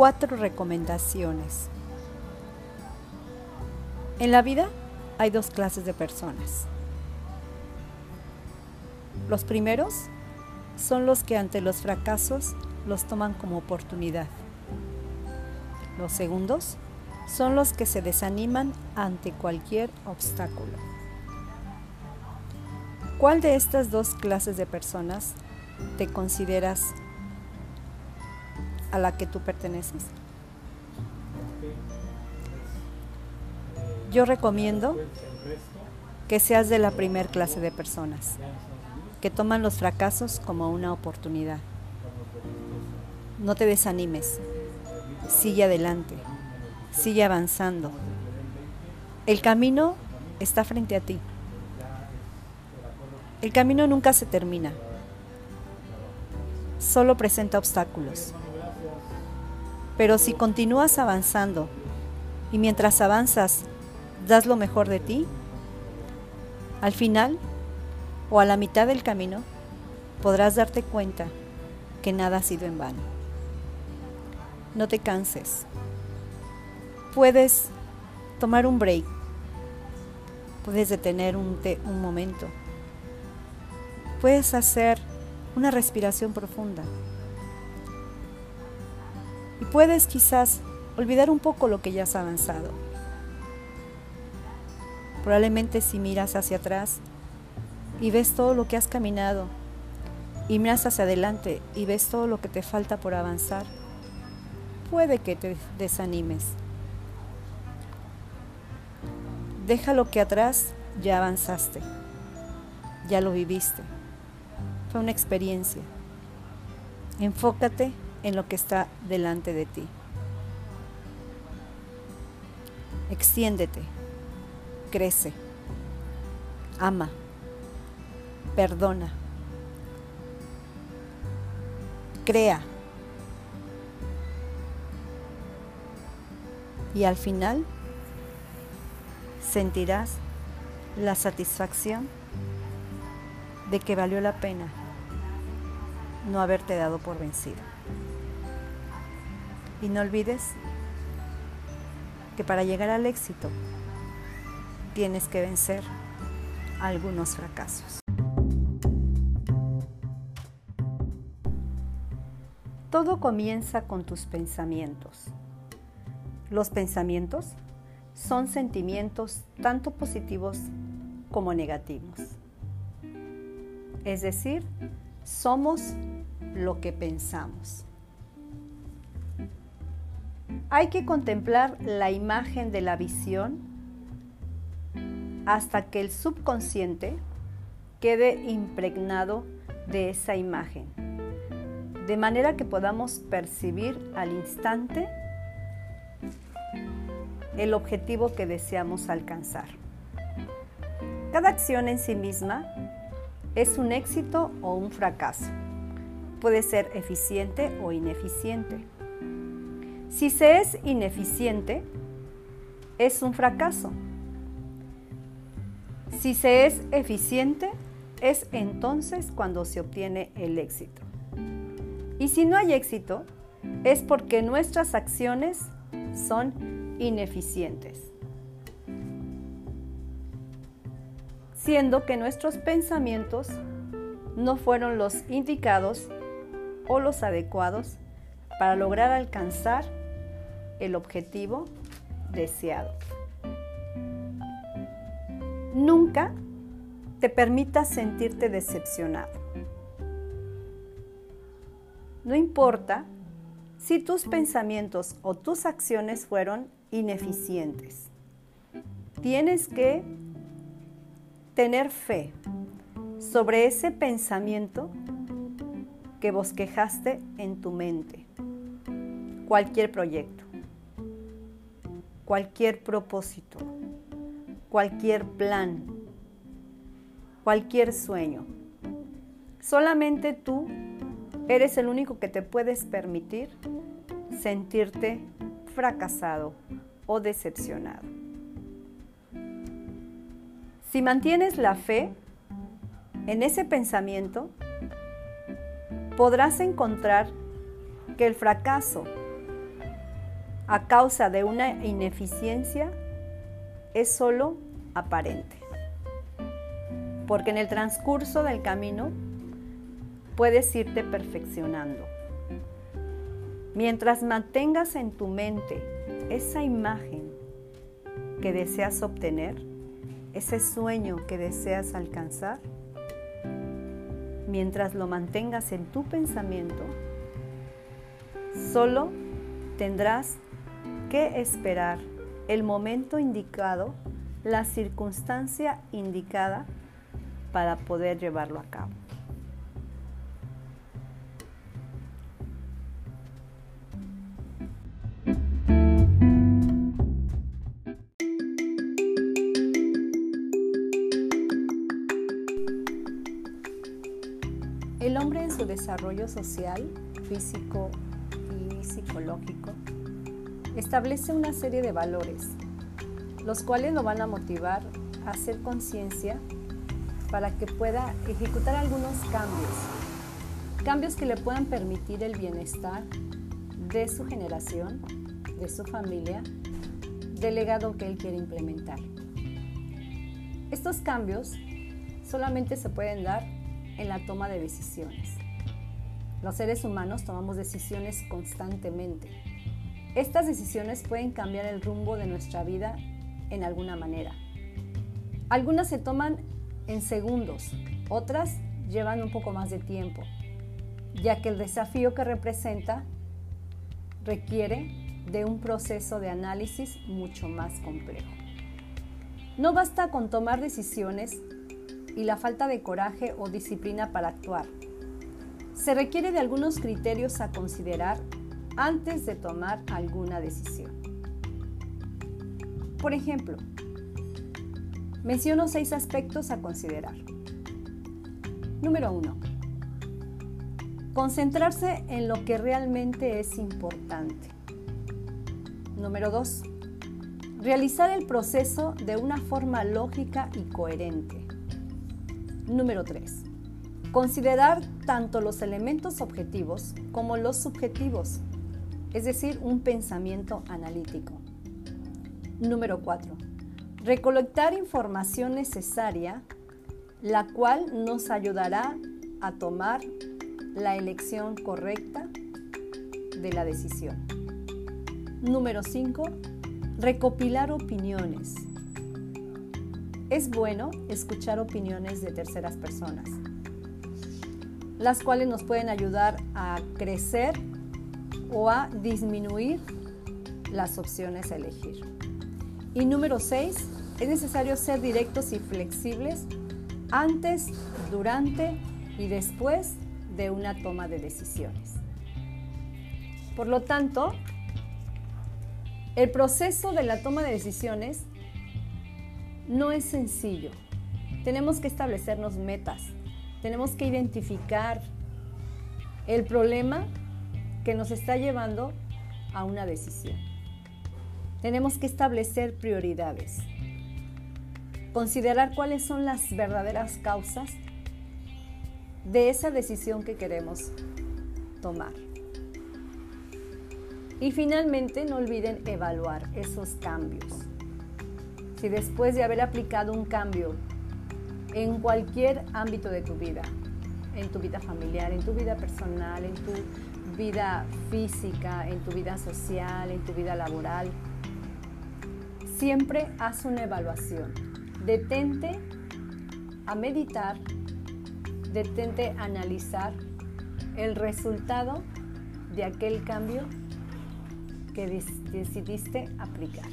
cuatro recomendaciones. En la vida hay dos clases de personas. Los primeros son los que ante los fracasos los toman como oportunidad. Los segundos son los que se desaniman ante cualquier obstáculo. ¿Cuál de estas dos clases de personas te consideras a la que tú perteneces? Yo recomiendo que seas de la primer clase de personas, que toman los fracasos como una oportunidad. No te desanimes, sigue adelante, sigue avanzando. El camino está frente a ti. El camino nunca se termina, solo presenta obstáculos. Pero si continúas avanzando y mientras avanzas das lo mejor de ti, al final o a la mitad del camino podrás darte cuenta que nada ha sido en vano. No te canses. Puedes tomar un break. Puedes detener un, un momento. Puedes hacer una respiración profunda. Y puedes quizás olvidar un poco lo que ya has avanzado. Probablemente si miras hacia atrás y ves todo lo que has caminado y miras hacia adelante y ves todo lo que te falta por avanzar, puede que te desanimes. Deja lo que atrás ya avanzaste, ya lo viviste. Fue una experiencia. Enfócate en lo que está delante de ti. Extiéndete, crece, ama, perdona, crea. Y al final sentirás la satisfacción de que valió la pena no haberte dado por vencido. Y no olvides que para llegar al éxito tienes que vencer algunos fracasos. Todo comienza con tus pensamientos. Los pensamientos son sentimientos tanto positivos como negativos. Es decir, somos lo que pensamos. Hay que contemplar la imagen de la visión hasta que el subconsciente quede impregnado de esa imagen, de manera que podamos percibir al instante el objetivo que deseamos alcanzar. Cada acción en sí misma es un éxito o un fracaso. Puede ser eficiente o ineficiente. Si se es ineficiente, es un fracaso. Si se es eficiente, es entonces cuando se obtiene el éxito. Y si no hay éxito, es porque nuestras acciones son ineficientes. siendo que nuestros pensamientos no fueron los indicados o los adecuados para lograr alcanzar el objetivo deseado. Nunca te permitas sentirte decepcionado. No importa si tus pensamientos o tus acciones fueron ineficientes. Tienes que tener fe sobre ese pensamiento que bosquejaste en tu mente. Cualquier proyecto, cualquier propósito, cualquier plan, cualquier sueño. Solamente tú eres el único que te puedes permitir sentirte fracasado o decepcionado. Si mantienes la fe en ese pensamiento, podrás encontrar que el fracaso a causa de una ineficiencia es solo aparente. Porque en el transcurso del camino puedes irte perfeccionando. Mientras mantengas en tu mente esa imagen que deseas obtener, ese sueño que deseas alcanzar, mientras lo mantengas en tu pensamiento, solo tendrás que esperar el momento indicado, la circunstancia indicada para poder llevarlo a cabo. El hombre en su desarrollo social, físico y psicológico establece una serie de valores, los cuales lo van a motivar a hacer conciencia para que pueda ejecutar algunos cambios, cambios que le puedan permitir el bienestar de su generación, de su familia, del legado que él quiere implementar. Estos cambios solamente se pueden dar en la toma de decisiones. Los seres humanos tomamos decisiones constantemente. Estas decisiones pueden cambiar el rumbo de nuestra vida en alguna manera. Algunas se toman en segundos, otras llevan un poco más de tiempo, ya que el desafío que representa requiere de un proceso de análisis mucho más complejo. No basta con tomar decisiones y la falta de coraje o disciplina para actuar. Se requiere de algunos criterios a considerar antes de tomar alguna decisión. Por ejemplo, menciono seis aspectos a considerar. Número uno, Concentrarse en lo que realmente es importante. Número dos, Realizar el proceso de una forma lógica y coherente. Número 3. Considerar tanto los elementos objetivos como los subjetivos, es decir, un pensamiento analítico. Número 4. Recolectar información necesaria, la cual nos ayudará a tomar la elección correcta de la decisión. Número 5. Recopilar opiniones es bueno escuchar opiniones de terceras personas, las cuales nos pueden ayudar a crecer o a disminuir las opciones a elegir. Y número 6, es necesario ser directos y flexibles antes, durante y después de una toma de decisiones. Por lo tanto, el proceso de la toma de decisiones no es sencillo. Tenemos que establecernos metas. Tenemos que identificar el problema que nos está llevando a una decisión. Tenemos que establecer prioridades. Considerar cuáles son las verdaderas causas de esa decisión que queremos tomar. Y finalmente no olviden evaluar esos cambios si después de haber aplicado un cambio en cualquier ámbito de tu vida, en tu vida familiar, en tu vida personal, en tu vida física, en tu vida social, en tu vida laboral, siempre haz una evaluación. Detente a meditar, detente a analizar el resultado de aquel cambio que decidiste aplicar.